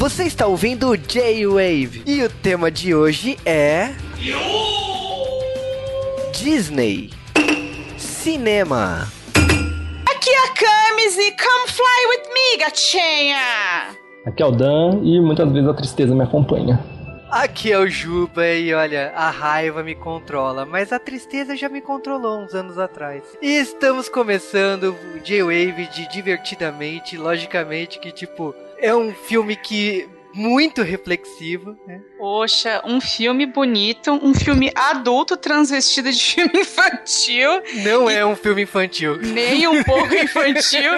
Você está ouvindo J-Wave e o tema de hoje é. Disney Cinema. Aqui é a Camis e come fly with me, gatinha! Aqui é o Dan e muitas vezes a tristeza me acompanha. Aqui é o Juba e olha, a raiva me controla, mas a tristeza já me controlou uns anos atrás. E estamos começando o J-Wave de divertidamente, logicamente que tipo, é um filme que muito reflexivo. Né? Poxa, um filme bonito, um filme adulto transvestido de filme infantil. Não é um filme infantil. Nem um pouco infantil.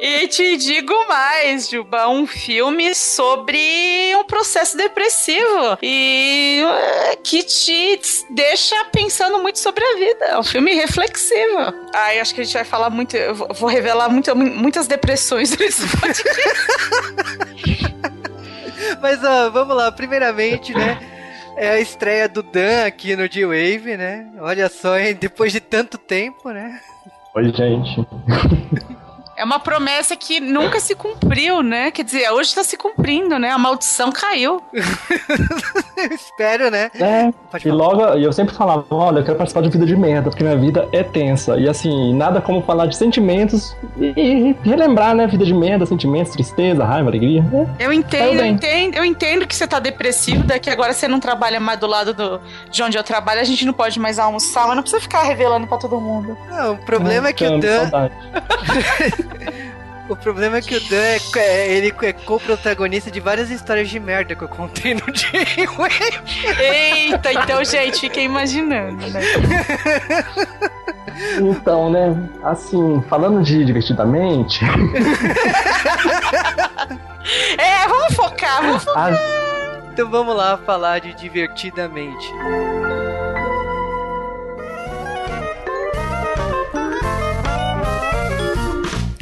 e te digo mais, Juba, um filme sobre um processo depressivo e eh, que te deixa pensando muito sobre a vida. É um filme reflexivo. Ai, acho que a gente vai falar muito, eu vou revelar muito, muitas depressões nesse podcast. Mas ó, vamos lá, primeiramente, né? É a estreia do Dan aqui no G-Wave, né? Olha só, hein? Depois de tanto tempo, né? Oi, gente. É uma promessa que nunca se cumpriu, né? Quer dizer, hoje está se cumprindo, né? A maldição caiu. Espero, né? É. e logo, eu sempre falava, olha, eu quero participar de vida de merda, porque minha vida é tensa. E assim, nada como falar de sentimentos e, e relembrar, né? Vida de merda, sentimentos, tristeza, raiva, alegria. É. Eu entendo, eu entendo, eu entendo que você tá depressivo, daqui agora você não trabalha mais do lado do, de onde eu trabalho, a gente não pode mais almoçar, mas não precisa ficar revelando para todo mundo. Não, o problema é, é que o Dan. O problema é que o Dan é, é ele é co-protagonista de várias histórias de merda que eu contei no J-Wave. Eita, então, gente, fiquem imaginando, né? Então, né, assim, falando de divertidamente. é, vamos focar, vamos focar. Então vamos lá falar de divertidamente.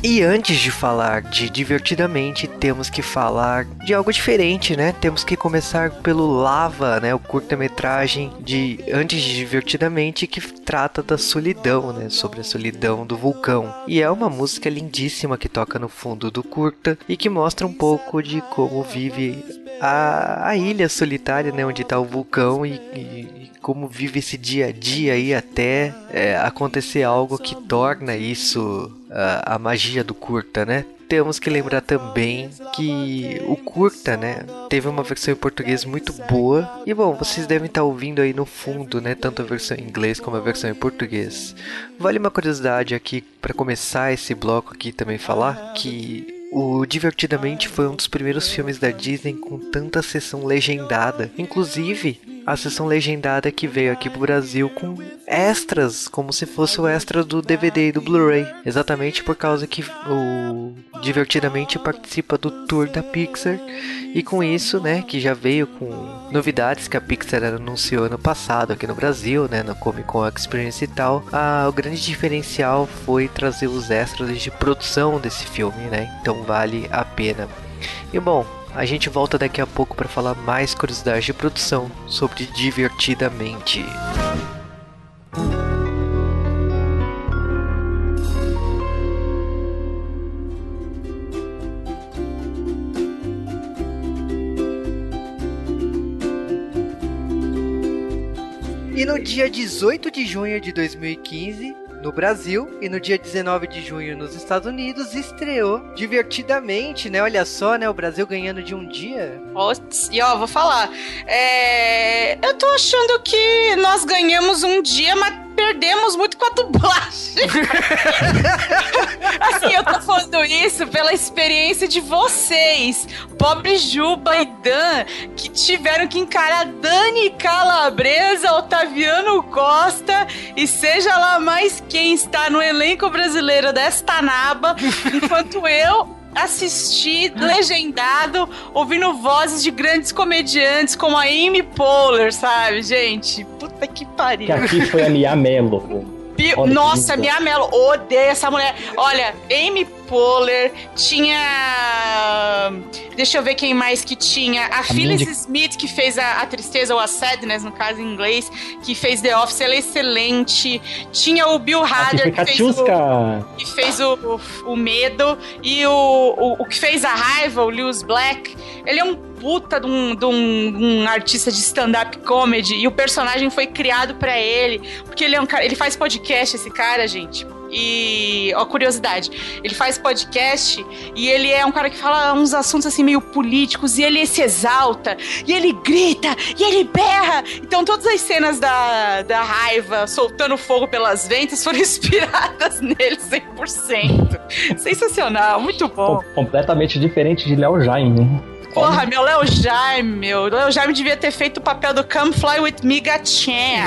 E antes de falar de divertidamente, temos que falar de algo diferente, né? Temos que começar pelo Lava, né? O curta-metragem de antes de divertidamente que trata da solidão, né? Sobre a solidão do vulcão. E é uma música lindíssima que toca no fundo do curta e que mostra um pouco de como vive a, a ilha solitária, né? Onde está o vulcão e, e como vive esse dia a dia aí até é, acontecer algo que torna isso uh, a magia do curta, né? Temos que lembrar também que o curta, né, teve uma versão em português muito boa. E bom, vocês devem estar ouvindo aí no fundo, né, tanto a versão em inglês como a versão em português. Vale uma curiosidade aqui para começar esse bloco aqui também falar que o Divertidamente foi um dos primeiros filmes da Disney com tanta sessão legendada. Inclusive, a sessão legendada que veio aqui pro Brasil com extras, como se fosse o extra do DVD e do Blu-ray. Exatamente por causa que o Divertidamente participa do tour da Pixar. E com isso, né, que já veio com novidades que a Pixar anunciou ano passado aqui no Brasil, né, no Comic Con Experience e tal. Ah, o grande diferencial foi trazer os extras de produção desse filme, né? Então vale a pena. E bom, a gente volta daqui a pouco para falar mais curiosidades de produção sobre Divertidamente. E no dia 18 de junho de 2015, no Brasil e no dia 19 de junho nos Estados Unidos estreou divertidamente, né? Olha só, né? O Brasil ganhando de um dia. e ó, vou falar. É... Eu tô achando que nós ganhamos um dia, mas perdemos muito com a dublagem. assim, eu tô falando isso pela experiência de vocês, pobre Juba e Dan, que tiveram que encarar Dani Calabresa, Otaviano Costa e seja lá mais quem está no elenco brasileiro desta naba, enquanto eu assisti legendado, ouvindo vozes de grandes comediantes como a Amy Poehler, sabe, gente? Puta que pariu. Que aqui foi a Mia Mello. Nossa, Mia Mello, odeio essa mulher. Olha, Amy Waller, tinha. Deixa eu ver quem mais que tinha. A, a Phyllis Mindy... Smith, que fez a, a, Tristeza ou a Sadness, no caso em inglês, que fez The Office, ela é excelente. Tinha o Bill Hader, que, fez o, que fez o, o, o Medo, e o, o, o que fez a raiva, o Lewis Black. Ele é um puta de um, de um, um artista de stand-up comedy e o personagem foi criado para ele. Porque ele é um cara. Ele faz podcast, esse cara, gente. E, ó, curiosidade, ele faz podcast e ele é um cara que fala uns assuntos assim meio políticos e ele se exalta, e ele grita, e ele berra. Então todas as cenas da, da raiva soltando fogo pelas ventas foram inspiradas nele 100%. Sensacional, muito bom. Completamente diferente de Léo Jaime. Porra, meu Léo Jaime, meu. Léo Jaime devia ter feito o papel do Come Fly With Me Gatinha.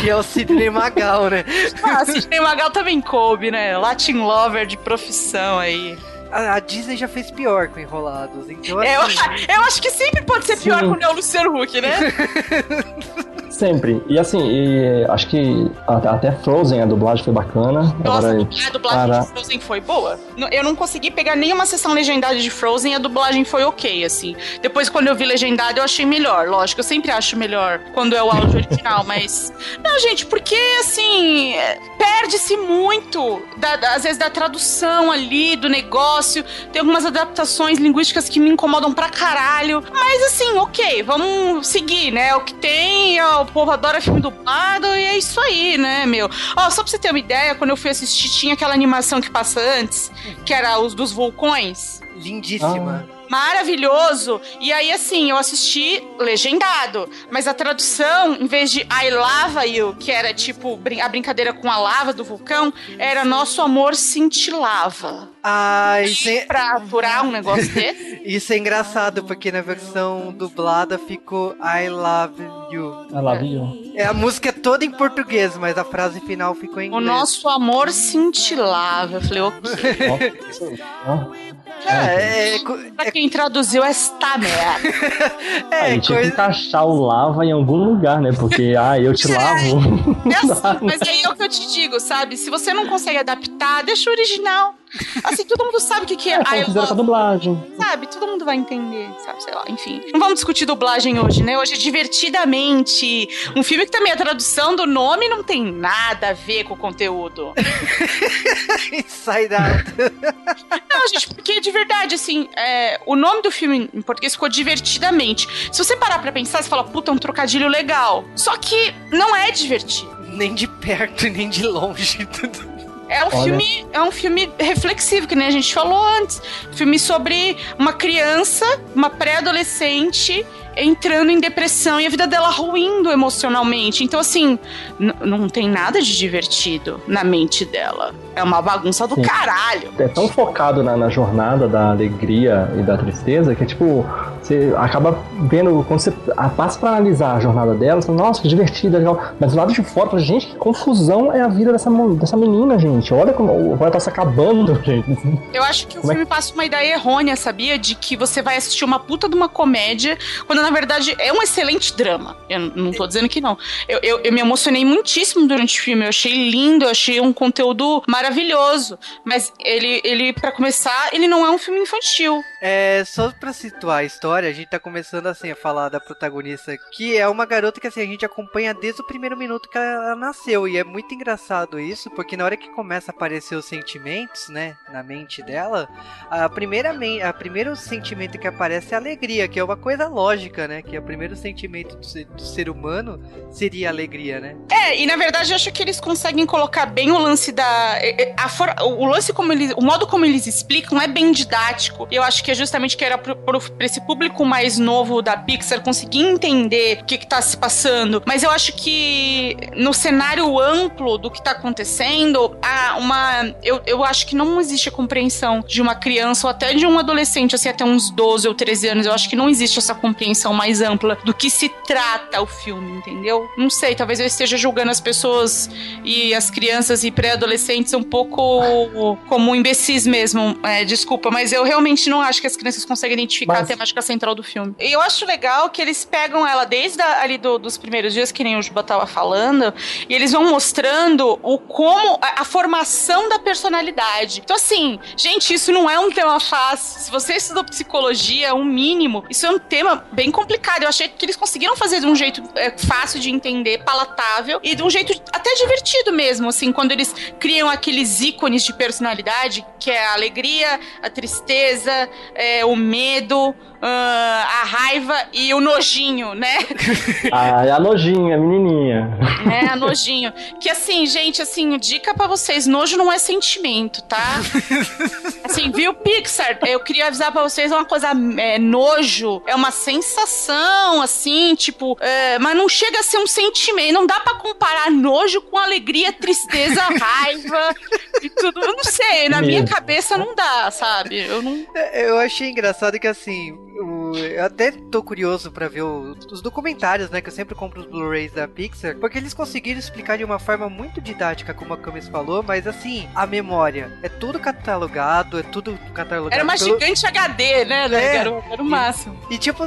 que é o Sidney Magal, né? Ah, Sidney Magal também coube, né? Latin Lover de profissão aí. A, a Disney já fez pior com Enrolados, então é, assim... eu, eu acho que sempre pode ser pior Sim. com o Neo Luciano Huck, né? Sempre. E assim, e acho que até Frozen, a dublagem foi bacana. Nossa, Agora, a dublagem para... de Frozen foi boa. Eu não consegui pegar nenhuma sessão legendada de Frozen, a dublagem foi ok, assim. Depois, quando eu vi legendada, eu achei melhor. Lógico, eu sempre acho melhor quando é o áudio original, mas. Não, gente, porque assim. Perde-se muito, da, às vezes, da tradução ali, do negócio. Tem algumas adaptações linguísticas que me incomodam pra caralho. Mas assim, ok, vamos seguir, né? O que tem é o povo adora filme dublado e é isso aí, né, meu? Ó, só pra você ter uma ideia, quando eu fui assistir, tinha aquela animação que passa antes, que era os dos vulcões. Lindíssima. Ah maravilhoso. E aí, assim, eu assisti legendado. Mas a tradução, em vez de I lava you, que era tipo a brincadeira com a lava do vulcão, era nosso amor cintilava. Isso é... Pra aturar um negócio desse? isso é engraçado, porque na versão dublada ficou I love you. I love you. É, a música é toda em português, mas a frase final ficou em inglês. O nosso amor cintilava. Eu falei, ok. É, é, é, pra quem traduziu esta merda. é, a gente coisa... tem que encaixar o lava em algum lugar, né? Porque, ah, eu te lavo. É assim, mas aí é o que eu te digo, sabe? Se você não consegue adaptar, deixa o original. Assim, todo mundo sabe o que, que é. É, com a dublagem. Sabe, todo mundo vai entender, sabe? Sei lá, enfim. Não vamos discutir dublagem hoje, né? Hoje é divertidamente. Um filme que também a tradução do nome não tem nada a ver com o conteúdo. Inside Out. Não, gente, porque de verdade, assim, é, o nome do filme em português ficou divertidamente. Se você parar pra pensar, você fala, puta, é um trocadilho legal. Só que não é divertido. Nem de perto, nem de longe. É um, filme, é um filme reflexivo, que nem a gente falou antes. Filme sobre uma criança, uma pré-adolescente entrando em depressão e a vida dela ruindo emocionalmente. Então, assim, não tem nada de divertido na mente dela. É uma bagunça do Sim. caralho. É tão focado na, na, jornada da alegria e da tristeza que, tipo, você acaba vendo, quando você passa pra analisar a jornada dela, você fala, nossa, que divertida, legal. Mas do lado de fora, gente, que confusão é a vida dessa, dessa menina, gente. Olha como estar tá se acabando, gente. Eu acho que o como é filme é... passa uma ideia errônea, sabia? De que você vai assistir uma puta de uma comédia, quando na verdade é um excelente drama. Eu não tô dizendo que não. Eu, eu, eu me emocionei muitíssimo durante o filme. Eu achei lindo, eu achei um conteúdo maravilhoso. Mas ele, ele para começar, ele não é um filme infantil. É, só pra situar a história, a gente tá começando assim a falar da protagonista, que é uma garota que assim, a gente acompanha desde o primeiro minuto que ela nasceu. E é muito engraçado isso, porque na hora que começa a aparecer os sentimentos, né, na mente dela, a primeira, a primeiro sentimento que aparece é a alegria, que é uma coisa lógica, né? Que é o primeiro sentimento do ser, do ser humano seria a alegria, né? É, e na verdade eu acho que eles conseguem colocar bem o lance da. A for, o lance como eles. O modo como eles explicam é bem didático. Eu acho que é justamente que era pro, pro, pra esse público mais novo da Pixar conseguir entender o que, que tá se passando. Mas eu acho que no cenário amplo do que tá acontecendo, há uma. Eu, eu acho que não existe a compreensão de uma criança ou até de um adolescente, assim, até uns 12 ou 13 anos. Eu acho que não existe essa compreensão compreensão mais ampla do que se trata o filme, entendeu? Não sei, talvez eu esteja julgando as pessoas e as crianças e pré-adolescentes um pouco como imbecis mesmo. É, desculpa, mas eu realmente não acho que as crianças conseguem identificar mas... a temática central do filme. E eu acho legal que eles pegam ela desde a, ali do, dos primeiros dias, que nem o Juba tava falando, e eles vão mostrando o como a, a formação da personalidade. Então, assim, gente, isso não é um tema fácil. Se você estudou psicologia, um mínimo, isso é um tema bem complicado. Eu achei que eles conseguiram fazer de um jeito é, fácil de entender, palatável e de um jeito até divertido mesmo, assim, quando eles criam aqueles ícones de personalidade, que é a alegria, a tristeza, é, o medo, uh, a raiva e o nojinho, né? Ah, é a nojinha, a menininha. É, a nojinho. Que assim, gente, assim, dica para vocês, nojo não é sentimento, tá? assim, viu, Pixar? Eu queria avisar para vocês uma coisa, é, nojo é uma sensação, assim, tipo, é, mas não chega a ser um sentimento, não dá para comparar nojo com alegria, tristeza, raiva e tudo. Eu não sei, na minha cabeça não dá, sabe? Eu não... É, eu achei engraçado que assim, eu até tô curioso para ver o, os documentários, né? Que eu sempre compro os Blu-rays da Pixar, porque eles conseguiram explicar de uma forma muito didática, como a Camis falou, mas assim, a memória é tudo catalogado, é tudo catalogado. Era uma pelo... gigante HD, né? É, era, era o máximo. E, e tipo,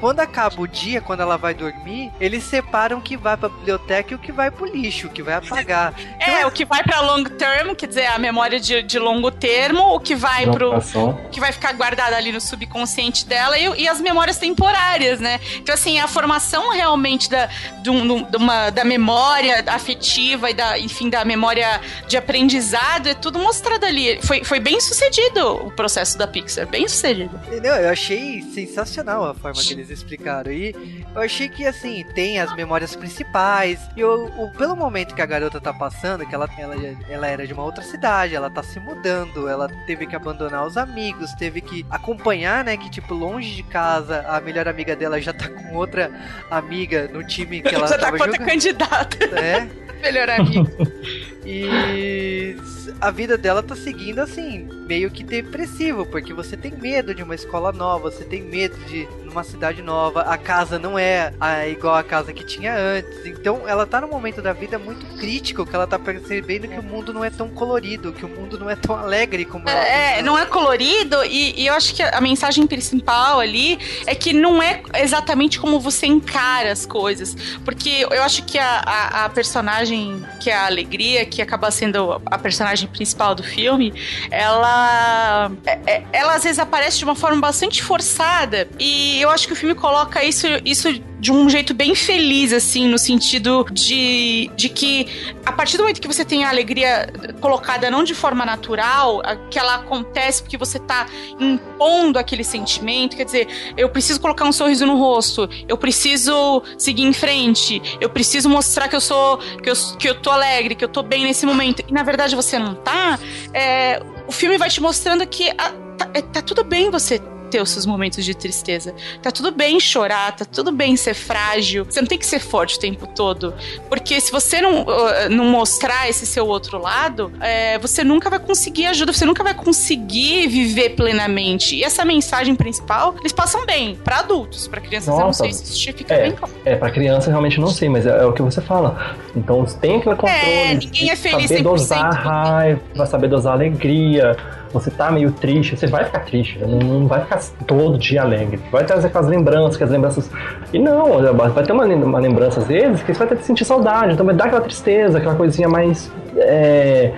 quando acaba o dia, quando ela vai dormir, eles separam o que vai pra biblioteca e o que vai pro lixo, o que vai apagar. é, então, é, o que vai pra long term, quer dizer, a memória de, de longo termo, o que vai pro. O que vai ficar guardado ali no subconsciente dela e, e, as memórias temporárias, né? Então, assim, a formação realmente da, de, um, de uma, da memória afetiva e da, enfim, da memória de aprendizado é tudo mostrado ali. Foi, foi bem sucedido o processo da Pixar, bem sucedido. Não, eu achei sensacional a forma que eles explicaram. E eu achei que, assim, tem as memórias principais. E eu, o, pelo momento que a garota tá passando, que ela, ela, ela era de uma outra cidade, ela tá se mudando, ela teve que abandonar os amigos, teve que acompanhar, né? Que, tipo, longe de casa, a melhor amiga dela já tá com outra amiga no time que ela já tá com outra candidata. É. melhor amiga. E a vida dela tá seguindo assim, meio que depressivo, porque você tem medo de uma escola nova, você tem medo de uma cidade nova, a casa não é a, igual a casa que tinha antes. Então ela tá num momento da vida muito crítico, que ela tá percebendo que o mundo não é tão colorido, que o mundo não é tão alegre como ela É, não é colorido, e, e eu acho que a mensagem principal ali é que não é exatamente como você encara as coisas. Porque eu acho que a, a, a personagem, que é a alegria, que acaba sendo a personagem principal do filme, ela, é, é, ela às vezes aparece de uma forma bastante forçada e eu acho que o filme coloca isso, isso de um jeito bem feliz, assim, no sentido de, de que a partir do momento que você tem a alegria colocada não de forma natural, que ela acontece porque você tá impondo aquele sentimento, quer dizer, eu preciso colocar um sorriso no rosto, eu preciso seguir em frente, eu preciso mostrar que eu sou, que eu, que eu tô alegre, que eu tô bem nesse momento, e na verdade você não tá, é, o filme vai te mostrando que a, tá, é, tá tudo bem você ter os seus momentos de tristeza. Tá tudo bem chorar, tá tudo bem ser frágil. Você não tem que ser forte o tempo todo. Porque se você não, uh, não mostrar esse seu outro lado, é, você nunca vai conseguir ajuda, você nunca vai conseguir viver plenamente. E essa mensagem principal, eles passam bem. para adultos, para crianças, Nossa, eu não sei se isso fica é, bem claro. É, pra criança realmente não sei, mas é, é, o que você fala. Então tem aquele controle. É, ninguém é feliz saber dosar a raiva, saber dosar a alegria você tá meio triste, você vai ficar triste, não, não vai ficar todo dia alegre. Vai trazer aquelas lembranças, que as lembranças. E não, vai ter uma, uma lembrança às vezes que você vai ter que sentir saudade, então vai dar aquela tristeza, aquela coisinha mais. É,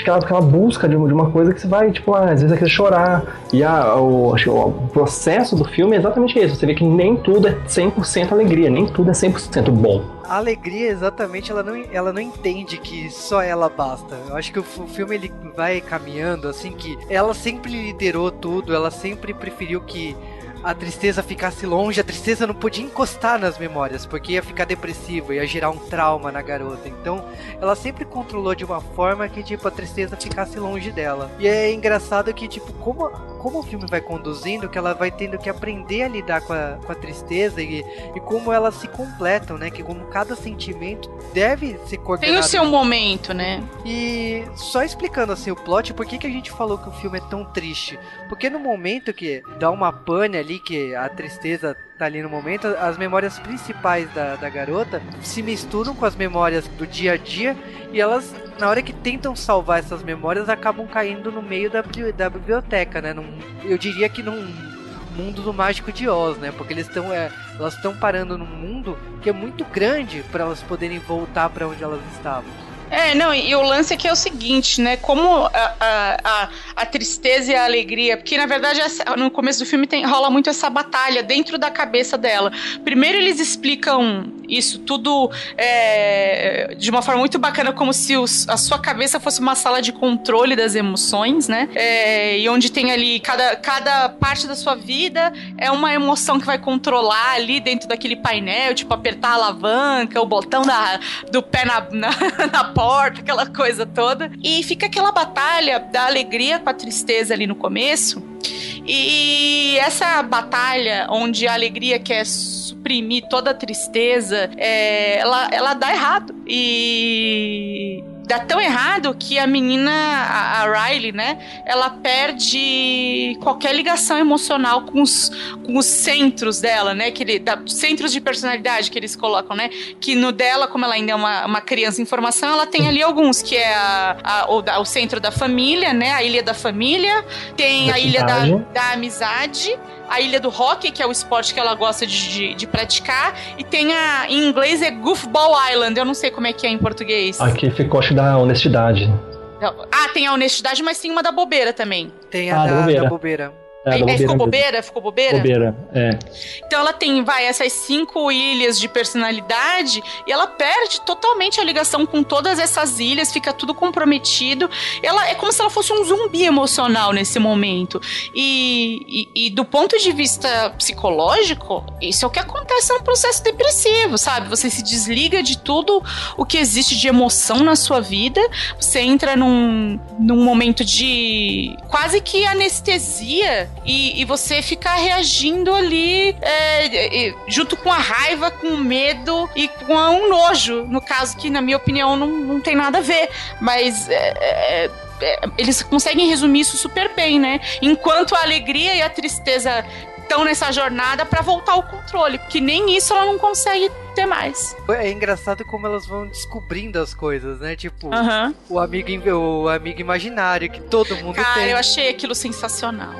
aquela, aquela busca de, uma coisa que você vai, tipo, ah, às vezes querer chorar. E a, o, o processo do filme é exatamente isso. Você vê que nem tudo é 100% alegria, nem tudo é 100% bom. A alegria, exatamente, ela não, ela não entende que só ela basta. Eu acho que o, o filme ele vai caminhando assim que ela sempre liderou tudo, ela sempre preferiu que a tristeza ficasse longe, a tristeza não podia encostar nas memórias, porque ia ficar depressiva, ia gerar um trauma na garota. Então, ela sempre controlou de uma forma que, tipo, a tristeza ficasse longe dela. E é engraçado que, tipo, como, como o filme vai conduzindo, que ela vai tendo que aprender a lidar com a, com a tristeza e, e como elas se completam, né? Que como cada sentimento deve ser coordenado. Tem o seu momento, né? E só explicando assim o plot, por que, que a gente falou que o filme é tão triste? Porque no momento que dá uma pane ali que a tristeza tá ali no momento, as memórias principais da, da garota se misturam com as memórias do dia a dia e elas, na hora que tentam salvar essas memórias, acabam caindo no meio da, da biblioteca, né? Num, eu diria que num mundo do mágico de Oz, né? Porque eles estão, é, elas estão parando num mundo que é muito grande para elas poderem voltar para onde elas estavam. É, não, e o lance aqui é o seguinte, né? Como a, a, a, a tristeza e a alegria, porque na verdade no começo do filme tem, rola muito essa batalha dentro da cabeça dela. Primeiro eles explicam isso tudo é, de uma forma muito bacana, como se os, a sua cabeça fosse uma sala de controle das emoções, né? É, e onde tem ali cada, cada parte da sua vida é uma emoção que vai controlar ali dentro daquele painel, tipo apertar a alavanca, o botão da, do pé na, na, na porta, aquela coisa toda. E fica aquela batalha da alegria com a tristeza ali no começo. E essa batalha, onde a alegria quer suprimir toda a tristeza, é, ela, ela dá errado. E dá tão errado que a menina, a, a, Riley, né, ela perde qualquer ligação emocional com os, com os centros dela, né, que ele, da, centros de personalidade que eles colocam, né, que no dela, como ela ainda é uma, uma criança em formação, ela tem ali alguns, que é a, a o, da, o, centro da família, né, a ilha da família, tem da a ilha da, da amizade, a Ilha do Hockey, que é o esporte que ela gosta de, de, de, praticar, e tem a, em inglês é Goofball Island, eu não sei como é que é em português. Aqui ficou, acho, da honestidade. Ah, tem a honestidade, mas tem uma da bobeira também. Tem a ah, da, da bobeira. Da bobeira. É, ficou bobeira? Ficou bobeira? Bobeira, é. Então ela tem, vai, essas cinco ilhas de personalidade e ela perde totalmente a ligação com todas essas ilhas, fica tudo comprometido. Ela é como se ela fosse um zumbi emocional nesse momento. E, e, e do ponto de vista psicológico, isso é o que acontece no processo depressivo, sabe? Você se desliga de tudo o que existe de emoção na sua vida, você entra num, num momento de quase que anestesia e, e você ficar reagindo ali é, junto com a raiva, com o medo e com um nojo, no caso que, na minha opinião, não, não tem nada a ver. Mas é, é, é eles conseguem resumir isso super bem, né? Enquanto a alegria e a tristeza estão nessa jornada para voltar ao controle, porque nem isso ela não consegue ter mais. É engraçado como elas vão descobrindo as coisas, né? Tipo, o amigo o amigo imaginário que todo mundo Cara, tem. Cara, eu achei aquilo sensacional.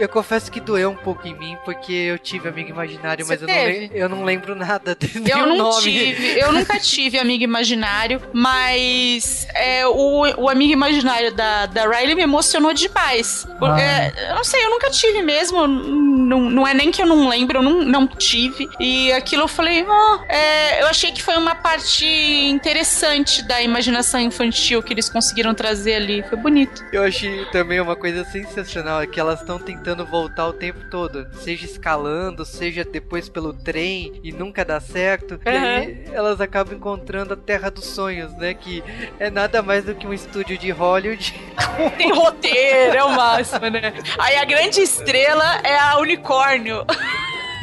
Eu confesso que doeu um pouco em mim, porque eu tive amigo imaginário, Você mas eu não, eu não, lembro nada desse Eu não nome. tive, eu nunca tive amigo imaginário, mas é, o, o amigo imaginário da, da Riley me emocionou demais. Porque, ah. eu não sei, eu nunca tive mesmo, não, não é nem que eu não lembro, eu não, não tive. E aquilo eu falei, oh, é, eu achei que foi uma parte interessante da imaginação infantil que eles conseguiram trazer ali, foi bonito. Eu achei também uma coisa sensacional, é que elas estão tentando tentando voltar o tempo todo, seja escalando, seja depois pelo trem e nunca dá certo. Uhum. E aí elas acabam encontrando a Terra dos Sonhos, né? Que é nada mais do que um estúdio de Hollywood. Tem roteiro, é o máximo, né? Aí a grande estrela é a unicórnio.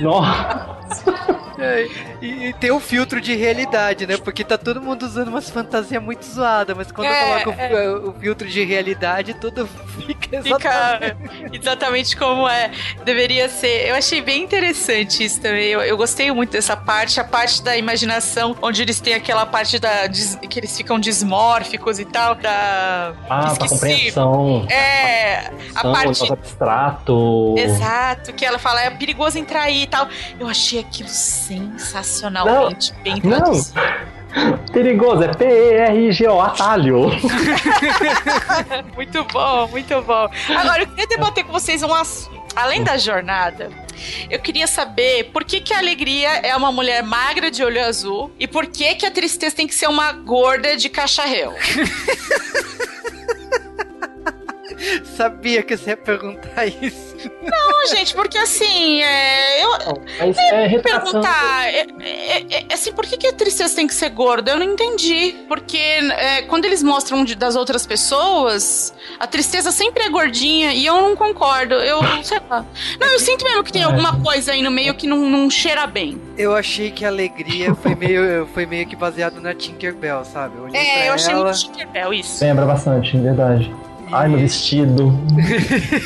Nossa! É, e, e, tem o um filtro de realidade, né? Porque tá todo mundo usando umas fantasias muito zoadas, mas quando é, coloca é. O, o, filtro de realidade, tudo fica exatamente... fica exatamente como é. Deveria ser. Eu achei bem interessante isso também. Eu, eu gostei muito dessa parte, a parte da imaginação, onde eles têm aquela parte da que eles ficam dismórficos e tal, da ah, da compreensão. É, a parte abstrato. Exato, que ela fala é perigoso entrar aí e tal. Eu achei aquilo sensacionalmente não, bem traduzido. Não. Perigoso, é P-E-R-G-O, atalho. muito bom, muito bom. Agora, eu queria debater com vocês um assunto. Além da jornada, eu queria saber por que, que a alegria é uma mulher magra de olho azul e por que, que a tristeza tem que ser uma gorda de cacharreu. Sabia que você ia perguntar isso. Não, gente, porque assim, é, eu. É, é perguntar. É, é, é, assim, por que, que a tristeza tem que ser gorda? Eu não entendi. Porque é, quando eles mostram de, das outras pessoas, a tristeza sempre é gordinha e eu não concordo. Eu sei lá. Não, eu sinto mesmo que tem alguma coisa aí no meio que não, não cheira bem. Eu achei que a alegria foi meio, foi meio que baseado na Tinkerbell, sabe? Eu é, eu achei muito Tinkerbell, isso. Lembra bastante, verdade. Ai, meu vestido.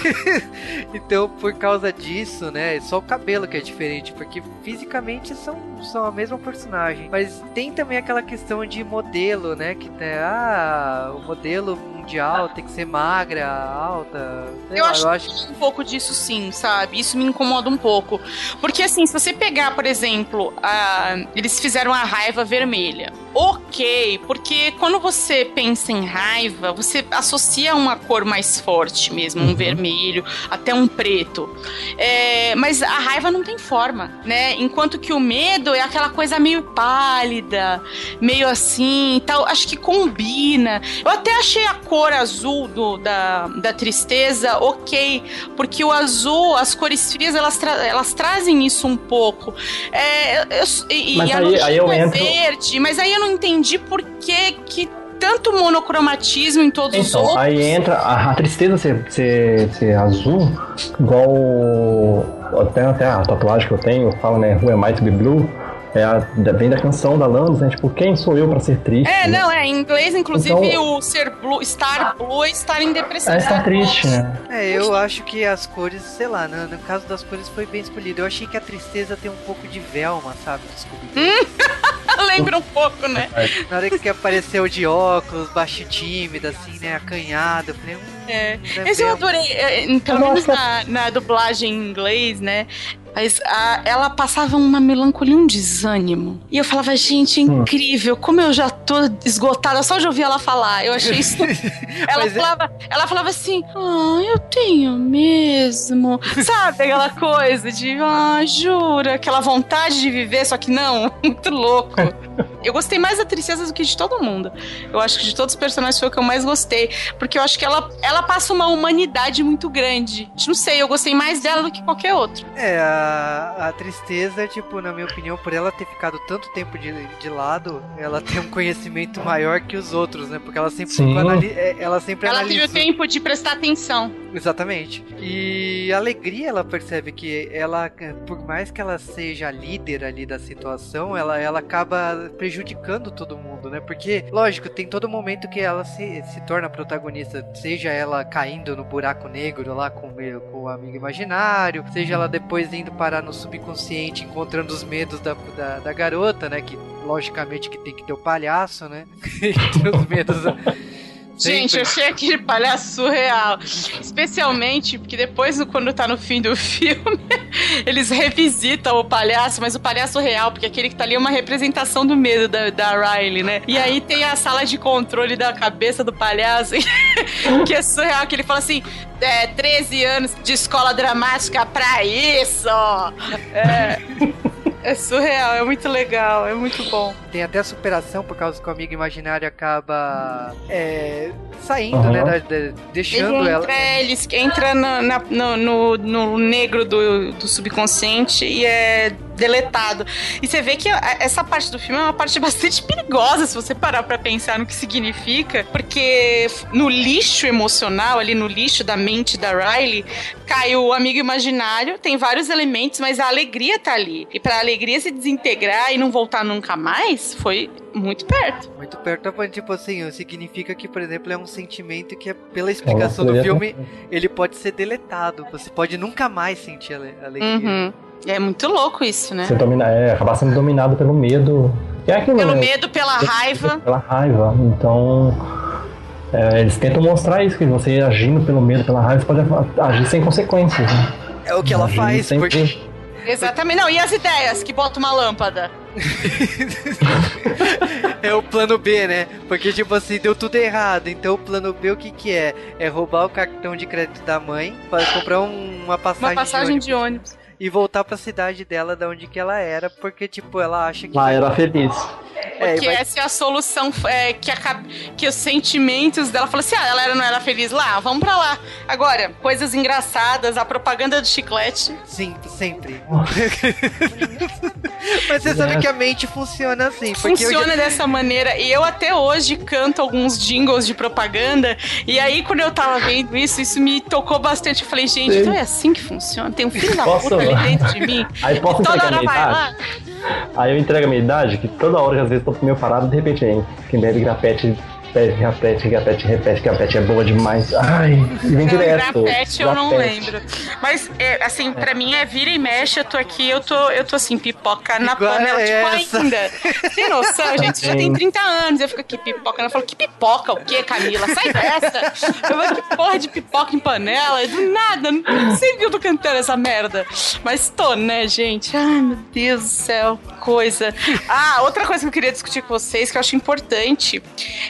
então, por causa disso, né? Só o cabelo que é diferente, porque fisicamente são, são a mesma personagem. Mas tem também aquela questão de modelo, né? Que né, ah, o modelo mundial tem que ser magra, alta. Eu, lá, acho eu acho um pouco disso sim, sabe? Isso me incomoda um pouco. Porque assim, se você pegar, por exemplo, a... eles fizeram a raiva vermelha. Ok, porque quando você pensa em raiva, você associa uma cor mais forte mesmo, um uhum. vermelho, até um preto. É, mas a raiva não tem forma, né? Enquanto que o medo é aquela coisa meio pálida, meio assim tal. Acho que combina. Eu até achei a cor azul do, da, da tristeza ok, porque o azul, as cores frias, elas, tra elas trazem isso um pouco. É, eu, e, mas aí, aí eu é entro... verde, mas aí eu não entendi por que que tanto monocromatismo em todos então, os outros. Aí entra a, a tristeza ser, ser, ser azul, igual até, até a tatuagem que eu tenho, fala, né, Who am I to be blue? É a, vem da canção da Landis, né? Tipo, quem sou eu pra ser triste? É, né? não, é. Em inglês, inclusive, então, o ser blue, estar blue é estar em depressão. É estar triste, né? É, eu acho que as cores, sei lá, no, no caso das cores foi bem escolhido. Eu achei que a tristeza tem um pouco de Velma, sabe? Desculpa. Lembra um pouco, né? Na hora que apareceu de óculos, baixo tímido, assim, né? Acanhado. Eu falei, hum, é. Esse eu adorei. É, pelo menos na, na dublagem em inglês, né? Mas a, ela passava uma melancolia, um desânimo. E eu falava, gente, é hum. incrível, como eu já tô esgotada só de ouvir ela falar. Eu achei isso. ela, é falava, é... ela falava assim: Ah, eu tenho mesmo. Sabe aquela coisa de, ah, jura, aquela vontade de viver, só que não. Muito louco. Eu gostei mais da Tristeza do que de todo mundo. Eu acho que de todos os personagens foi o que eu mais gostei. Porque eu acho que ela, ela passa uma humanidade muito grande. Não sei, eu gostei mais dela do que qualquer outro. É, a, a Tristeza, tipo, na minha opinião, por ela ter ficado tanto tempo de, de lado, ela tem um conhecimento maior que os outros, né? Porque ela sempre, é, ela sempre ela analisa. Ela teve o tempo de prestar atenção. Exatamente. E a alegria, ela percebe que ela, por mais que ela seja líder ali da situação, ela, ela acaba prejudicando todo mundo, né? Porque, lógico, tem todo momento que ela se, se torna protagonista, seja ela caindo no buraco negro lá com, com o amigo imaginário, seja ela depois indo parar no subconsciente, encontrando os medos da, da, da garota, né? Que, logicamente, que tem que ter o palhaço, né? os medos... Gente, eu achei aquele palhaço surreal. Especialmente porque depois, quando tá no fim do filme, eles revisitam o palhaço, mas o palhaço real, porque aquele que tá ali é uma representação do medo da, da Riley, né? E aí tem a sala de controle da cabeça do palhaço, que é surreal, que ele fala assim: é, 13 anos de escola dramática pra isso! É. É surreal, é muito legal, é muito bom. Tem até superação por causa que o amigo imaginário acaba é, saindo, uhum. né? Da, da, deixando ele ela. Eles entra no, na, no, no, no, negro do, do subconsciente e é deletado. E você vê que essa parte do filme é uma parte bastante perigosa se você parar para pensar no que significa, porque no lixo emocional, ali no lixo da mente da Riley, cai o amigo imaginário, tem vários elementos, mas a alegria tá ali. E pra alegria se desintegrar e não voltar nunca mais, foi muito perto. Muito perto, tipo assim, significa que, por exemplo, é um sentimento que, pela explicação do filme, ele pode ser deletado. Você pode nunca mais sentir a alegria. Uhum. É muito louco isso, né? Você domina, é, acabar sendo dominado pelo medo. É aquilo, pelo né? medo, pela raiva. Pela raiva. Então. É, eles tentam mostrar isso, que você agindo pelo medo, pela raiva, você pode agir sem consequências. Né? É o que ela faz, sempre... porque. Exatamente. Não, e as ideias que bota uma lâmpada? é o plano B, né? Porque, tipo assim, deu tudo errado. Então, o plano B, o que que é? É roubar o cartão de crédito da mãe para comprar um, uma passagem, uma passagem de ônibus. De ônibus e voltar pra cidade dela, da onde que ela era, porque, tipo, ela acha que. Lá era feliz. É, porque vai... essa é a solução é, que, a, que os sentimentos dela falam assim: ah, ela era, não era feliz lá, vamos pra lá. Agora, coisas engraçadas, a propaganda do chiclete. Sim, sempre. Mas você sabe que a mente funciona assim. Funciona já... dessa maneira. E eu até hoje canto alguns jingles de propaganda. E aí, quando eu tava vendo isso, isso me tocou bastante. Eu falei, gente, Sim. então é assim que funciona. Tem um filho da puta dentro de mim. Aí posso toda hora vai lá. Aí eu entrego a minha idade, que toda hora, às vezes, tô meio parado, de repente, hein, quem bebe grafete repete, repete, repete, repete, que a Pet é boa demais. Ai, e vem Não, direto. Grapete eu não lembro. Mas, é, assim, pra mim é vira e mexe, eu tô aqui, eu tô, eu tô assim, pipoca na Igual panela, é tipo, essa. ainda. Tem noção, gente? Já tem Sim. 30 anos, eu fico aqui pipoca. Eu falo, que pipoca? O quê, Camila? Sai dessa! Eu vou, que porra de pipoca em panela? Do nada, não sei que eu tô cantando essa merda. Mas tô, né, gente? Ai, meu Deus do céu, que coisa. Ah, outra coisa que eu queria discutir com vocês, que eu acho importante,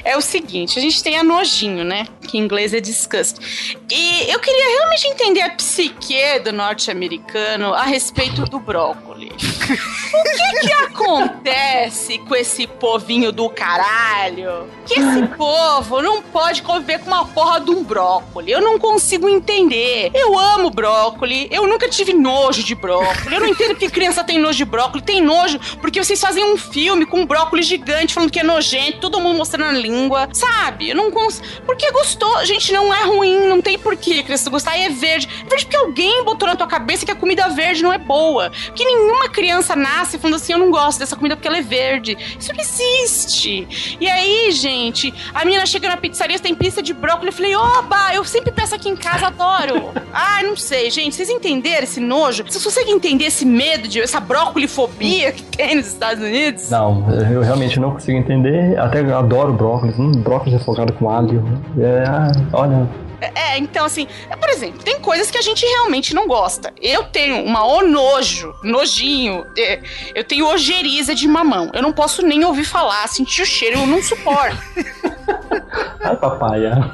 é o seguinte: a gente tem a nojinho, né? Que em inglês é disgust. E eu queria realmente entender a psique do norte-americano a respeito do brócolis. O que que acontece com esse povinho do caralho? Que esse povo não pode conviver com uma porra de um brócolis. Eu não consigo entender. Eu amo brócolis. Eu nunca tive nojo de brócolis. Eu não entendo que criança tem nojo de brócolis. Tem nojo porque vocês fazem um filme com um brócolis gigante falando que é nojento, todo mundo mostrando a língua. Sabe? Eu não consigo. Porque gostou. Gente, não é ruim. Não tem porquê criança gostar. E é verde. É verde porque alguém botou na tua cabeça que a comida verde não é boa. Porque nenhuma criança nasce falando assim: eu não gosto dessa comida porque ela é verde. Isso não existe. E aí, gente, a menina chega na pizzaria, tem pizza de brócolis. Eu falei: oba, eu sempre peço aqui em casa, adoro. Ai, não sei, gente. Vocês entenderam esse nojo? Vocês conseguem entender esse medo, de essa brócolifobia que tem nos Estados Unidos? Não, eu realmente não consigo entender. Até eu adoro brócolis. Hum, brócolis refogado com alho. É, ah, olha. É, então assim, é, por exemplo, tem coisas que a gente realmente não gosta. Eu tenho uma o nojo, nojinho, é, eu tenho ojeriza de mamão. Eu não posso nem ouvir falar, sentir o cheiro, eu não suporto. Ai, papaya.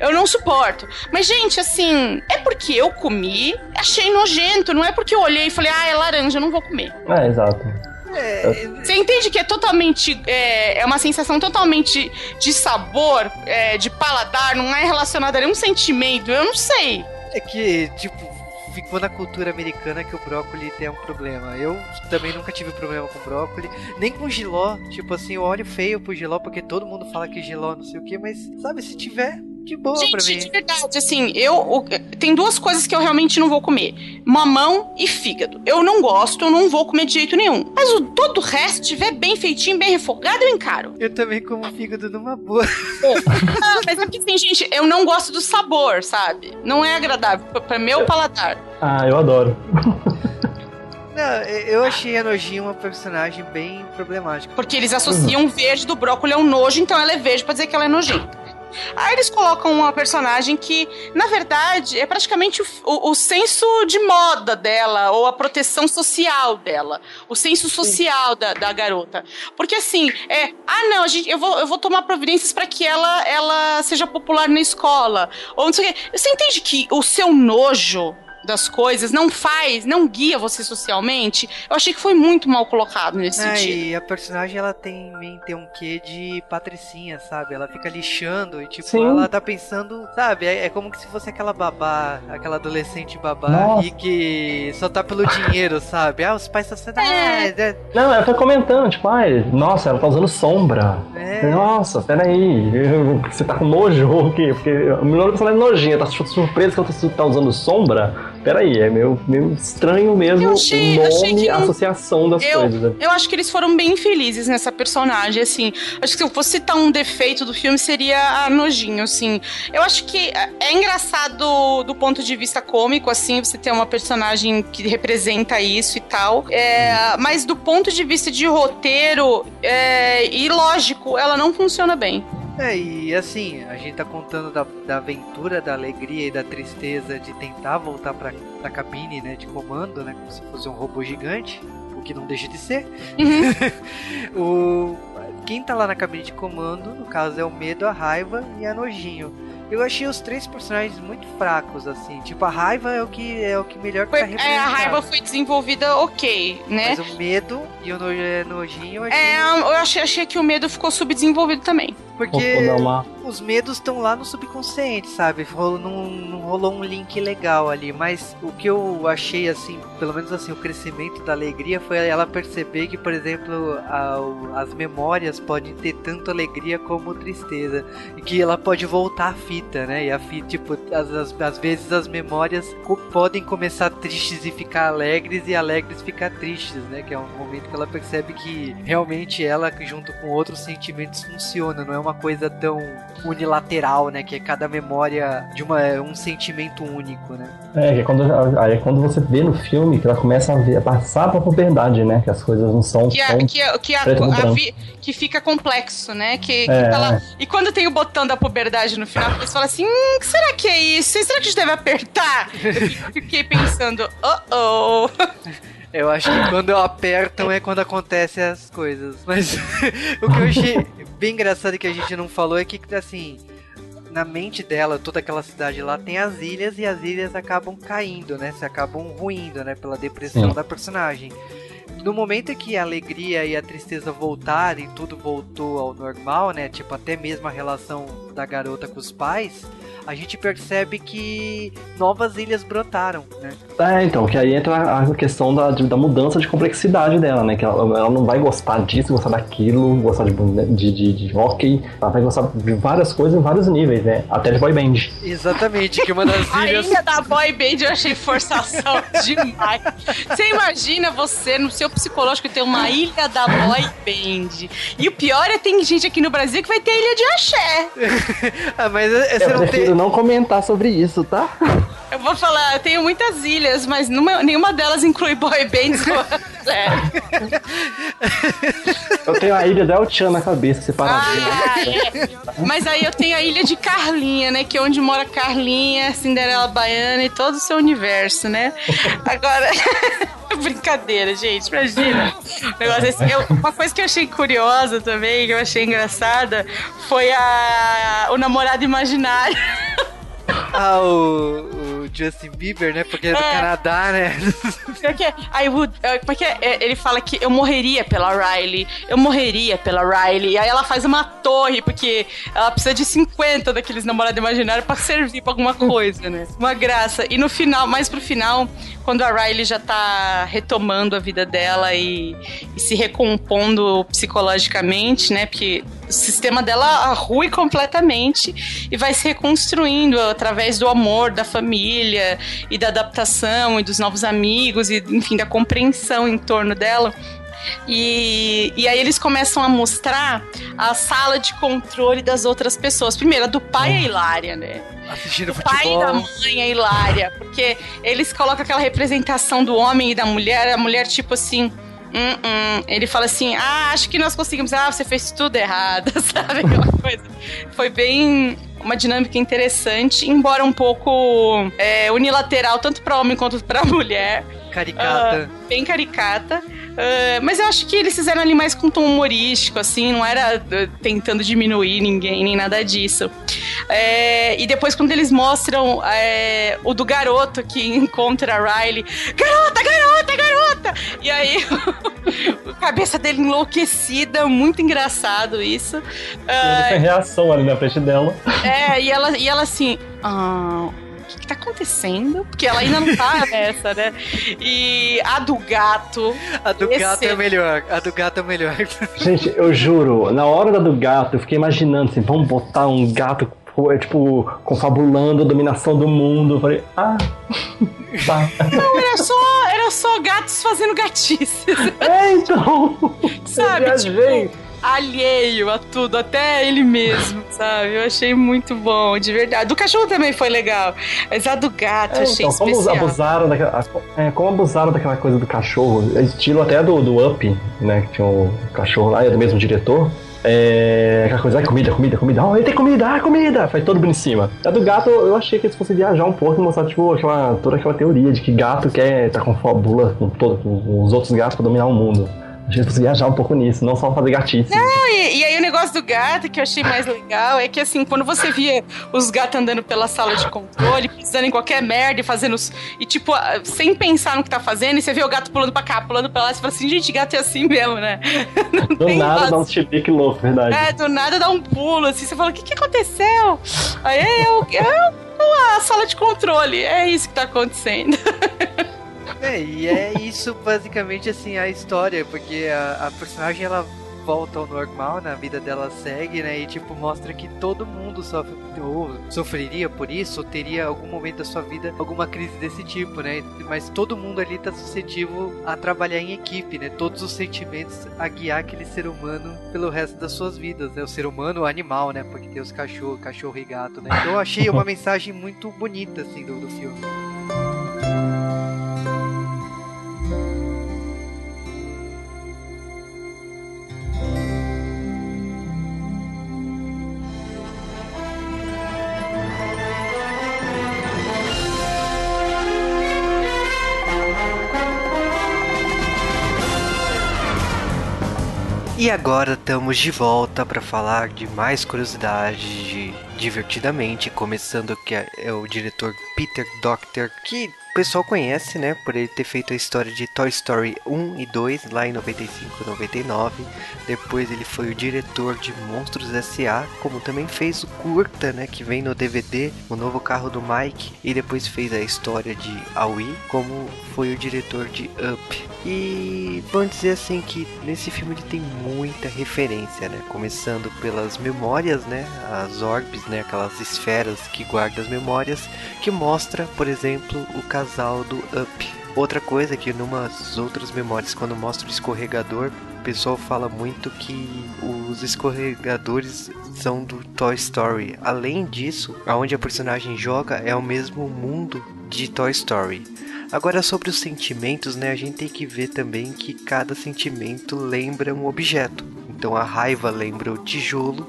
Eu não suporto. Mas, gente, assim, é porque eu comi, achei nojento, não é porque eu olhei e falei, ah, é laranja, eu não vou comer. É, exato. Você entende que é totalmente. É, é uma sensação totalmente de sabor, é, de paladar, não é relacionada a nenhum sentimento, eu não sei. É que, tipo, ficou na cultura americana que o brócolis tem um problema. Eu também nunca tive problema com brócolis, nem com giló. Tipo assim, eu olho feio pro giló porque todo mundo fala que giló não sei o que, mas sabe, se tiver, de boa pra Gente, mim. de verdade, assim, eu. o- tem duas coisas que eu realmente não vou comer: mamão e fígado. Eu não gosto, eu não vou comer de jeito nenhum. Mas o todo o resto, tiver bem feitinho, bem refogado, eu encaro. Eu também como fígado numa boa. Ah, mas é porque assim, gente, eu não gosto do sabor, sabe? Não é agradável pra, pra meu paladar. Ah, eu adoro. Não, eu achei a Nojinha uma personagem bem problemática. Porque eles associam o verde do brócolis ao nojo, então ela é verde pra dizer que ela é nojenta. Aí eles colocam uma personagem que, na verdade, é praticamente o, o- o senso de moda dela, ou a proteção social dela. O senso social da, da garota. Porque assim, é. Ah, não, a gente, eu, vou, eu vou tomar providências pra que ela, ela seja popular na escola. Ou não sei o quê. Você entende que o seu nojo das coisas não faz, não guia você socialmente? Eu achei que foi muito mal colocado nesse Ah, sentido. e a personagem ela tem, tem um quê de patricinha, sabe? Ela fica lixando e tipo, Sim. ela tá pensando, sabe? É, é como que se fosse aquela babá, aquela adolescente babá Nossa. e que só tá pelo dinheiro, sabe? Ah, os pais estão sendo. É. Ah, é, Não, ela tá comentando, tipo, ai, nossa, ela tá usando sombra. é. Nossa, peraí, você tá com nojo ou o quê? Porque o meu nome personagem é nojinha, tá surpreso que ela tá usando sombra? Peraí, é meio, meio estranho mesmo achei- o nome, a associação das Eu- coisas. né? Eu acho que eles foram bem felizes nessa personagem, assim. Acho que se eu fosse citar um defeito do filme seria a nojinho, assim. Eu acho que é- é engraçado do ponto de vista cômico, assim, você ter uma personagem que representa isso e tal. É, mas do ponto de vista de roteiro é, e lógico, ela não funciona bem. É, e assim, a gente tá contando da, da aventura, da alegria e da tristeza de tentar voltar pra, pra cabine, né, de comando, né, como se fosse um robô gigante, o que não deixa de ser. Uhum. o, quem tá lá na cabine de comando, no caso, é o medo, a raiva e a nojinho. Eu achei os três personagens muito fracos, assim. Tipo, a raiva é o que é o que melhor Foi- tá é, a raiva foi desenvolvida ok, né? Mas o medo e o no- nojinho eu achei... É, eu achei, achei que o medo ficou subdesenvolvido também. Porque uma... os medos estão lá no subconsciente, sabe? Rolou, não, não, rolou um link legal ali. Mas o que eu achei, assim, pelo menos assim, o crescimento da alegria foi ela perceber que, por exemplo, a, as memórias podem ter tanto alegria como tristeza. E que ela pode voltar a fita, né? E a fita, tipo, às, às vezes as memórias podem começar tristes e ficar alegres, e alegres ficar tristes, né? Que é um momento que ela percebe que realmente ela, junto com outros sentimentos, funciona, não é uma coisa tão unilateral, né? Que é cada memória de uma, um sentimento único, né? É, que é quando, aí é quando você vê no filme que ela começa a, ver, a passar pra puberdade, né? Que as coisas não são que a, que, a, que, a, a vi, que fica complexo, né? Que, que é, ela, e quando tem o botão da puberdade no final, você fala assim, hum, que será que é isso? Será que a gente deve apertar? Eu fiquei pensando, oh oh. Eu acho que quando apertam é quando acontecem as coisas. Mas o que eu achei bem engraçado que a gente não falou é que, assim, na mente dela, toda aquela cidade lá tem as ilhas e as ilhas acabam caindo, né? Se acabam ruindo, né? Pela depressão Sim. da personagem. No momento que a alegria e a tristeza voltarem, tudo voltou ao normal, né? Tipo, até mesmo a relação da garota com os pais a gente percebe que novas ilhas brotaram, né? É, então, que aí entra a questão da, da mudança de complexidade dela, né? Que ela, ela não vai gostar disso, gostar daquilo, gostar de, de, de, de hockey, ela vai gostar de várias coisas em vários níveis, né? Até de boy band. Exatamente, que uma das ilhas... A ilha da boy band eu achei forçação demais. Você imagina você, no seu psicológico, ter uma ilha da boy band. E o pior é tem gente aqui no Brasil que vai ter ilha de axé. ah, mas você eu não tem não comentar sobre isso, tá? Eu vou falar, eu tenho muitas ilhas, mas numa, nenhuma delas inclui boy bands. eu tenho a ilha da El na cabeça, separadinha. Ah, é. Mas aí eu tenho a ilha de Carlinha, né? Que é onde mora Carlinha, Cinderela Baiana e todo o seu universo, né? Agora. Brincadeira, gente, imagina. negócio assim, eu, uma coisa que eu achei curiosa também, que eu achei engraçada, foi a, o namorado imaginário. Ah, o, Justin Bieber, né? Porque é do é. Canadá, né? Porque I would, porque é, é, ele fala que eu morreria pela Riley, eu morreria pela Riley. E aí ela faz uma torre, porque ela precisa de 50 daqueles namorados imaginários para servir pra alguma coisa, né? Uma graça. E no final, mais pro final, quando a Riley já tá retomando a vida dela e, e se recompondo psicologicamente, né? Porque sistema dela arrui completamente e vai se reconstruindo através do amor da família e da adaptação e dos novos amigos e, enfim, da compreensão em torno dela. E, e aí eles começam a mostrar a sala de controle das outras pessoas. Primeiro, a do pai é hilária, né? Assistindo o pai e da mãe é hilária. Porque eles colocam aquela representação do homem e da mulher, a mulher tipo assim. Hum, hum. Ele fala assim: Ah, acho que nós conseguimos. Ah, você fez tudo errado, sabe? Foi bem uma dinâmica interessante, embora um pouco é, unilateral, tanto para homem quanto para mulher. Caricata. Uh, bem caricata. Uh, mas eu acho que eles fizeram ali mais com tom humorístico, assim, não era uh, tentando diminuir ninguém, nem nada disso. É, e depois, quando eles mostram é, o do garoto que encontra a Riley, garota, garota, garota! E aí, cabeça dele enlouquecida, muito engraçado isso. Uh, tem reação ali na frente dela. É, e ela, e ela assim. Ah, o que, que tá acontecendo? Porque ela ainda não tá nessa, né? E a do gato. A do esse... gato é melhor. A do gato é melhor. Gente, eu juro, na hora da do gato, eu fiquei imaginando assim, vamos botar um gato é, tipo, confabulando a dominação do mundo. Eu falei, ah, tá. Não, era só, era só gatos fazendo gatices. É, então. Sabe, tipo, alheio a tudo, até ele mesmo, sabe? Eu achei muito bom, de verdade. Do cachorro também foi legal, mas a do gato é, achei então, como especial. abusaram daquela, é, como abusaram daquela coisa do cachorro, estilo até do, do Up, né? Que tinha o cachorro lá, é do mesmo diretor. É, aquela coisa, ai, comida, comida, comida, oh, ele tem comida, ai, comida, faz todo mundo em cima. A do gato, eu achei que eles fossem viajar um pouco e mostrar, tipo, aquela, toda aquela teoria de que gato quer estar tá com fabula com, todo, com os outros gatos pra dominar o mundo. A gente precisa viajar um pouco nisso, não só fazer gatice. Não, e, e, aí o negócio do gato que eu achei mais legal é que assim, quando você via os gatos andando pela sala de controle, pisando em qualquer merda e fazendo. E tipo, sem pensar no que tá fazendo, e você vê o gato pulando pra cá, pulando pra lá, e você fala assim, gente, gato é assim mesmo, né? Não do nada faz... dá um chipique louco, verdade. É, do nada dá um pulo, assim, você fala, o que, que aconteceu? Aí eu, eu, a sala de controle, é isso que tá acontecendo. É, e é isso basicamente assim a história, porque a, a personagem ela volta ao normal, na vida dela segue, né? E tipo, mostra que todo mundo sofre, ou sofreria por isso, ou teria algum momento da sua vida alguma crise desse tipo, né? Mas todo mundo ali tá suscetível a trabalhar em equipe, né? Todos os sentimentos a guiar aquele ser humano pelo resto das suas vidas, né? O ser humano, o animal, né? Porque tem os cachorros, cachorro e gato, né? Então eu achei uma mensagem muito bonita, assim, do, do filme. E agora estamos de volta para falar de mais curiosidades de Divertidamente, começando que é, é o diretor Peter Docter, que o pessoal conhece, né, por ele ter feito a história de Toy Story 1 e 2 lá em 95 e 99. Depois ele foi o diretor de Monstros S.A., como também fez o curta, né, que vem no DVD, o novo carro do Mike, e depois fez a história de Aoi, como foi o diretor de Up. E vamos dizer assim que nesse filme ele tem muita referência, né, começando pelas memórias, né, as orbes, né, aquelas esferas que guardam as memórias, que mostra, por exemplo, o casal do Up. Outra coisa que numas outras memórias, quando mostra o escorregador, o pessoal fala muito que os escorregadores são do Toy Story. Além disso, aonde a personagem joga é o mesmo mundo de Toy Story. Agora sobre os sentimentos, né, a gente tem que ver também que cada sentimento lembra um objeto. Então a raiva lembra o tijolo,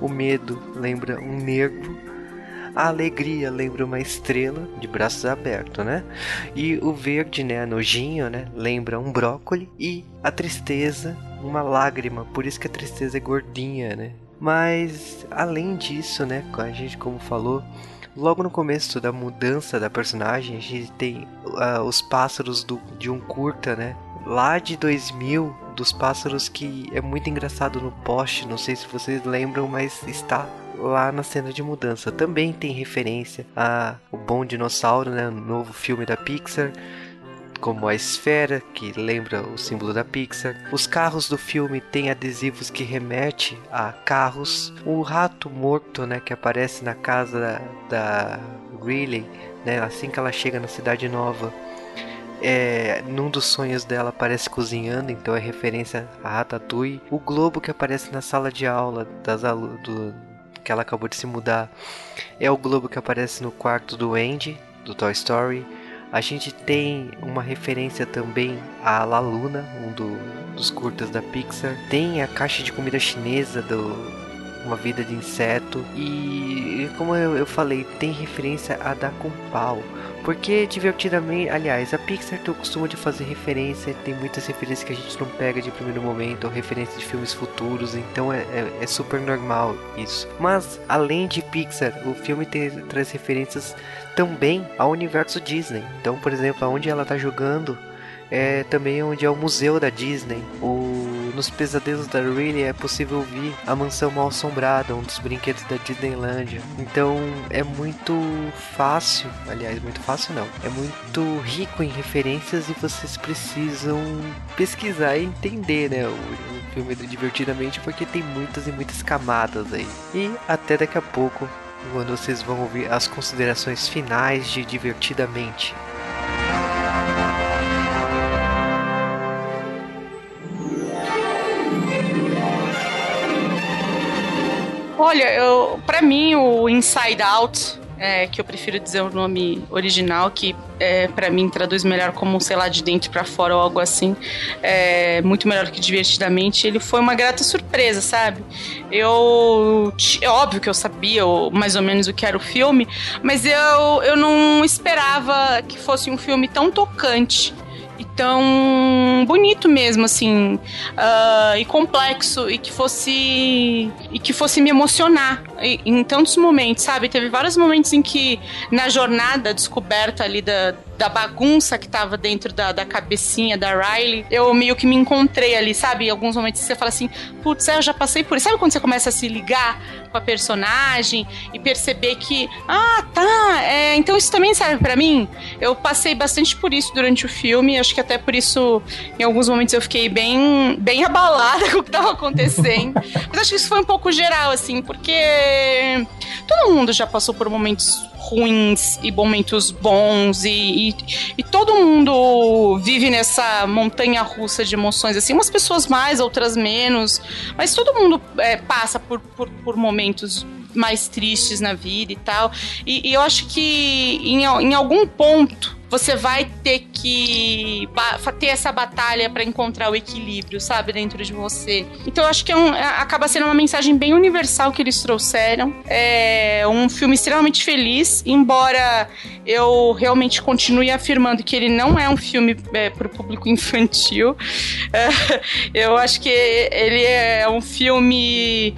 o medo lembra um nervo, a alegria lembra uma estrela de braços abertos, né? E o verde, né, a nojinho, né, lembra um brócoli e a tristeza uma lágrima, por isso que a tristeza é gordinha, né? Mas além disso, né, a gente como falou, logo no começo da mudança da personagem, a gente tem uh, os pássaros do, de um curta, né? Lá de 2000, dos pássaros que é muito engraçado no poste, não sei se vocês lembram, mas está lá na cena de mudança. Também tem referência a O Bom Dinossauro, né, no novo filme da Pixar, como a esfera, que lembra o símbolo da Pixar. Os carros do filme têm adesivos que remete a carros. O rato morto, né, que aparece na casa da, da Riley, né, assim que ela chega na cidade nova. É, num dos sonhos dela aparece cozinhando, então é referência a Ratatouille. O globo que aparece na sala de aula das, do, que ela acabou de se mudar. É o globo que aparece no quarto do Andy, do Toy Story. A gente tem uma referência também a La Luna, um do, dos curtas da Pixar. Tem a caixa de comida chinesa do Uma Vida de Inseto. E como eu, eu falei, tem referência a dar com pau. Porque divertidamente, aliás, a Pixar tem o costume de fazer referência, tem muitas referências que a gente não pega de primeiro momento, ou referências de filmes futuros, então é, é, é, super normal isso. Mas além de Pixar, o filme tem, traz referências também ao universo Disney. Então, por exemplo, aonde ela está jogando é também onde é o museu da Disney. O nos pesadelos da Riley é possível ouvir a mansão mal assombrada, um dos brinquedos da Disneylandia. Então é muito fácil, aliás, muito fácil não, é muito rico em referências e vocês precisam pesquisar e entender, né, o, o filme Divertidamente, porque tem muitas e muitas camadas aí. E até daqui a pouco, quando vocês vão ouvir as considerações finais de Divertidamente. Olha, eu, para mim o Inside Out, é, que eu prefiro dizer o nome original, que é, para mim traduz melhor como, sei lá, de dentro para fora ou algo assim, é muito melhor que divertidamente. Ele foi uma grata surpresa, sabe? Eu. É óbvio que eu sabia mais ou menos o que era o filme, mas eu, eu não esperava que fosse um filme tão tocante tão bonito mesmo, assim, uh, e complexo, e que fosse e que fosse me emocionar em, tantos momentos, sabe? Teve vários momentos em que na jornada descoberta ali da da bagunça que tava dentro da, da cabecinha da Riley, eu meio que me encontrei ali, sabe? Em alguns momentos você fala assim, putz, eu já passei por isso. Sabe quando você começa a se ligar com a personagem e perceber que, ah, tá, é, então isso também serve para mim? Eu passei bastante por isso durante o filme, acho que até por isso, em alguns momentos, eu fiquei bem, bem abalada com o que tava acontecendo. Mas acho que isso foi um pouco geral, assim, porque todo mundo já passou por momentos ruins e momentos bons e, e, e, todo mundo vive nessa montanha russa de emoções assim umas pessoas mais outras menos mas todo mundo é, passa por, por, por momentos mais tristes na vida e tal. E, e eu acho que em, em algum ponto você vai ter que ter essa batalha para encontrar o equilíbrio, sabe, dentro de você. Então eu acho que é um, é, acaba sendo uma mensagem bem universal que eles trouxeram. É um filme extremamente feliz, embora eu realmente continue afirmando que ele não é um filme é, para o público infantil. É, eu acho que ele é um filme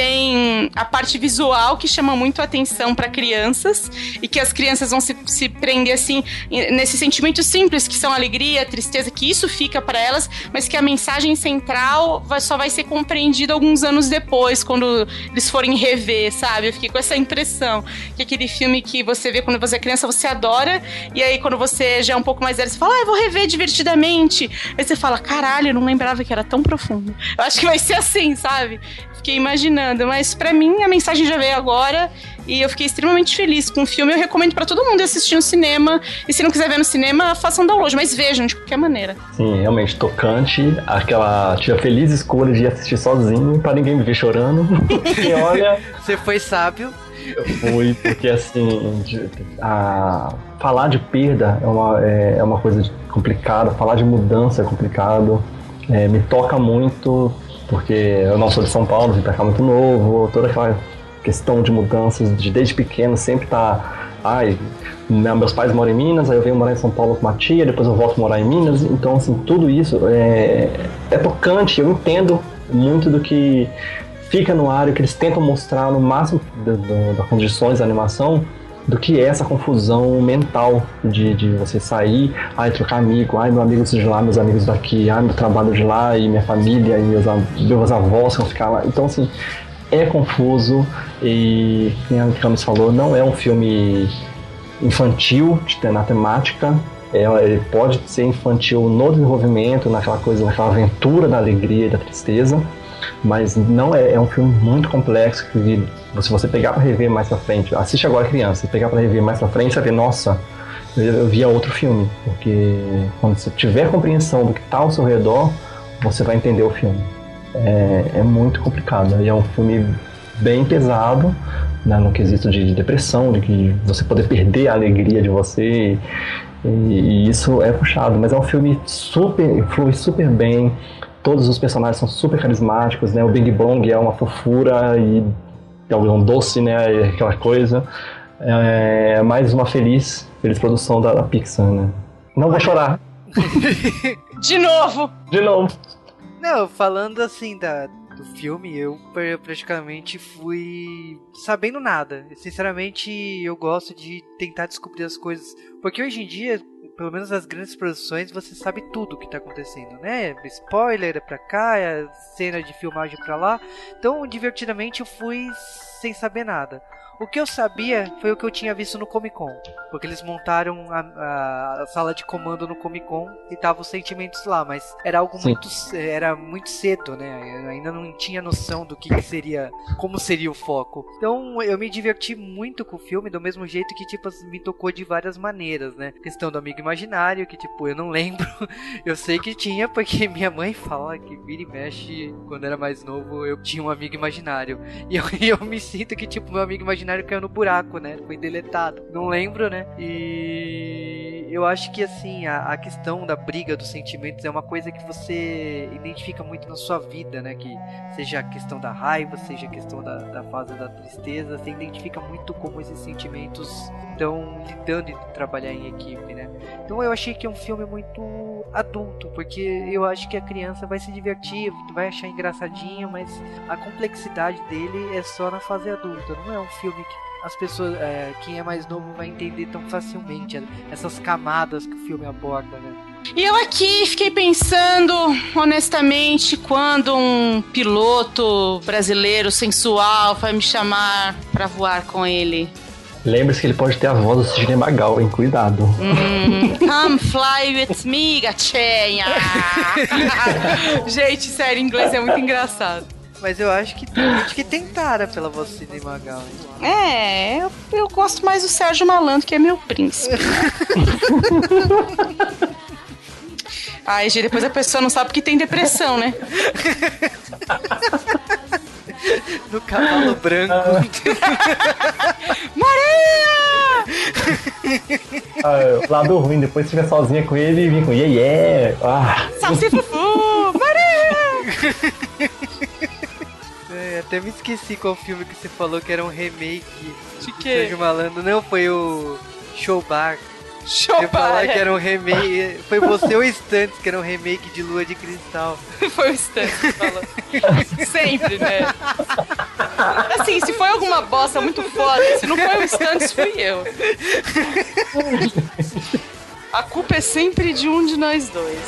tem a parte visual que chama muito a atenção para crianças e que as crianças vão se, se prender assim nesse sentimento simples que são alegria, tristeza, que isso fica para elas, mas que a mensagem central vai, só vai ser compreendida alguns anos depois, quando eles forem rever, sabe? Eu fiquei com essa impressão que aquele filme que você vê quando você é criança, você adora, e aí quando você já é um pouco mais velho, você fala, ah, eu vou rever divertidamente. Aí você fala, caralho, eu não lembrava que era tão profundo. Eu acho que vai ser assim, sabe? Fiquei imaginando, mas para mim a mensagem já veio agora e eu fiquei extremamente feliz com o filme. Eu recomendo para todo mundo assistir no cinema. E se não quiser ver no cinema, façam download, mas vejam de qualquer maneira. Sim, realmente tocante. Aquela tia feliz escolha de assistir sozinho para ninguém me ver chorando. e olha, você foi sábio. Eu fui, porque assim, a, falar de perda é uma, é, é uma coisa complicada, falar de mudança é complicado, é, me toca muito porque eu não sou de São Paulo, vim pra cá muito novo, toda aquela questão de mudanças de desde pequeno sempre tá. Ai, meus pais moram em Minas, aí eu venho morar em São Paulo com uma tia, depois eu volto morar em Minas, então assim, tudo isso é, é tocante, eu entendo muito do que fica no ar e que eles tentam mostrar no máximo das condições da animação do que é essa confusão mental de, de você sair, ai, trocar amigo, ai, meu amigo de lá, meus amigos daqui, ai, meu trabalho de lá, e minha família, e meus, meus avós vão ficar lá. Então, assim, é confuso e, como a Camis falou, não é um filme infantil na temática, é, ele pode ser infantil no desenvolvimento, naquela coisa, naquela aventura da alegria e da tristeza, mas não é, é um filme muito complexo que se você pegar para rever mais pra frente, assiste agora criança, pegar para rever mais pra frente, você vai ver, nossa, eu via outro filme, porque quando você tiver compreensão do que está ao seu redor, você vai entender o filme. É, é muito complicado. E é um filme bem pesado, né, no quesito de, de, depressão, de que você poder perder a alegria de você. E, e, isso é puxado, mas é um filme super, flui super bem. Todos os personagens são super carismáticos, né? O Big Bong é uma fofura e é um doce, né? Aquela coisa. É mais uma feliz, feliz produção da, da Pixar, né? Não vou chorar. De novo! De novo. Não, falando assim da, do filme, eu praticamente fui sabendo nada. Sinceramente, eu gosto de tentar descobrir as coisas. Porque hoje em dia, pelo menos as grandes produções, você sabe tudo o que está acontecendo, né? Spoiler é pra cá, é cena de filmagem pra lá. Então, divertidamente, eu fui sem saber nada. O que eu sabia foi o que eu tinha visto no Comic Con, porque eles montaram a, a, sala de comando no Comic Con e tava os sentimentos lá, mas era algo Sim. muito era muito cedo, né? Eu ainda não tinha noção do que, que, seria, como seria o foco. Então eu me diverti muito com o filme, do mesmo jeito que tipo me tocou de várias maneiras, né? Questão do amigo imaginário, que tipo eu não lembro, eu sei que tinha porque minha mãe fala que vira e mexe quando era mais novo eu tinha um amigo imaginário e eu, eu me sinto que tipo meu amigo imaginário imaginário caiu no buraco, né? Foi deletado. Não lembro, né? E eu acho que assim, a, a, questão da briga dos sentimentos é uma coisa que você identifica muito na sua vida, né? Que seja a questão da raiva, seja a questão da, da fase da tristeza, você identifica muito como esses sentimentos estão lidando e trabalhar em equipe, né? Então eu achei que é um filme muito adulto, porque eu acho que a criança vai se divertir, vai achar engraçadinho, mas a complexidade dele é só na fase adulta, não é um filme que as pessoas, é, quem é mais novo vai entender tão facilmente essas camadas que o filme aborda, né? E eu aqui fiquei pensando, honestamente, quando um piloto brasileiro sensual vai me chamar para voar com ele. Lembre-se que ele pode ter a voz do Sidney Magal, hein? Cuidado. Mm, come fly with me, gatinha! Gente, sério, inglês é muito engraçado. Mas eu acho que tem gente que tem tara pela voz do Sidney Magal. É, eu, eu gosto mais do Sérgio Malandro, que é meu príncipe. Ai, gente, depois a pessoa não sabe que tem depressão, né? No cavalo branco. Maria! Ah, lado ruim, depois estiver sozinha com ele e vir com yeah, yeah. Ah. Salsifufu! Maria! É, até me esqueci qual filme que você falou que era um remake. De quê? Sérgio Malandro. Não, foi o Showbar. Show Eu falar que era um remake. Foi você ou Stunts que era um remake de Lua de Cristal. Foi o Stan que falou. Sempre, né? Assim, se foi alguma bosta muito foda, se não foi o Stunts, fui eu. A culpa é sempre de um de nós dois.